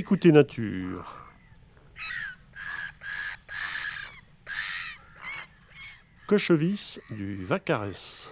Écoutez Nature. Cochevis du Vacarès.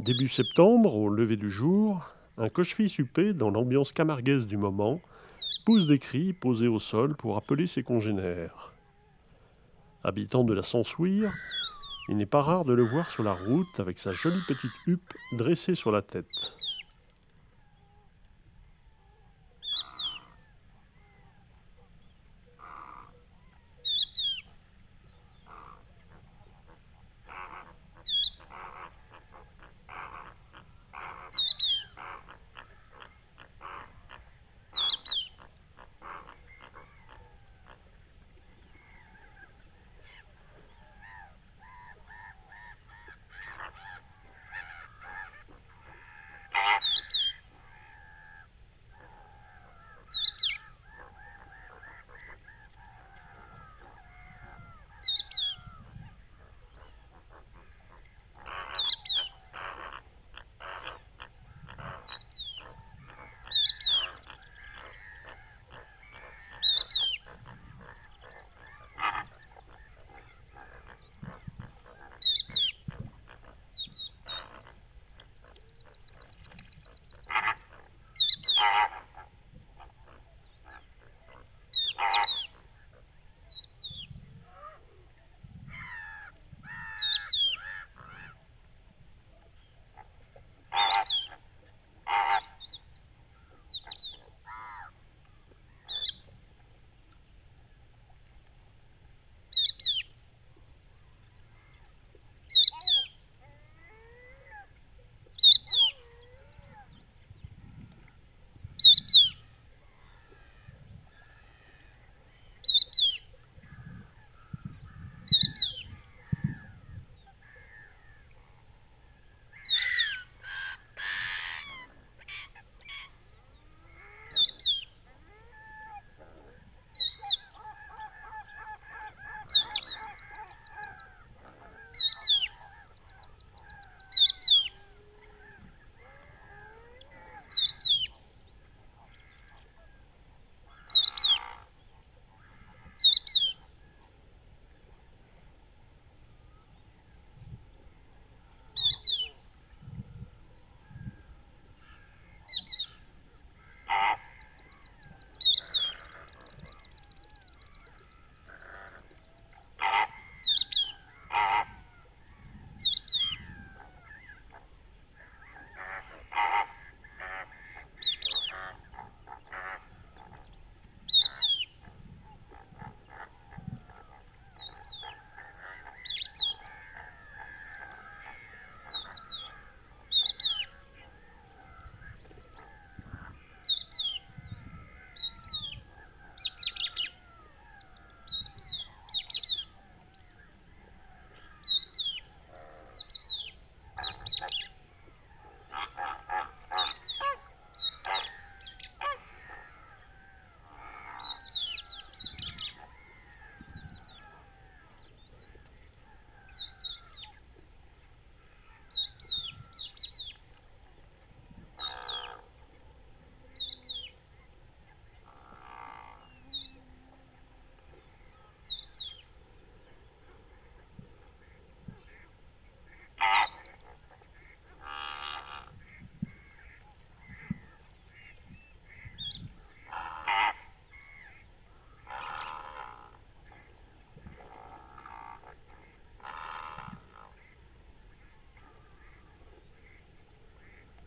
Début septembre, au lever du jour, un cochevis huppé, dans l'ambiance camarguaise du moment, pousse des cris posés au sol pour appeler ses congénères. Habitant de la Sansouire, il n'est pas rare de le voir sur la route avec sa jolie petite huppe dressée sur la tête.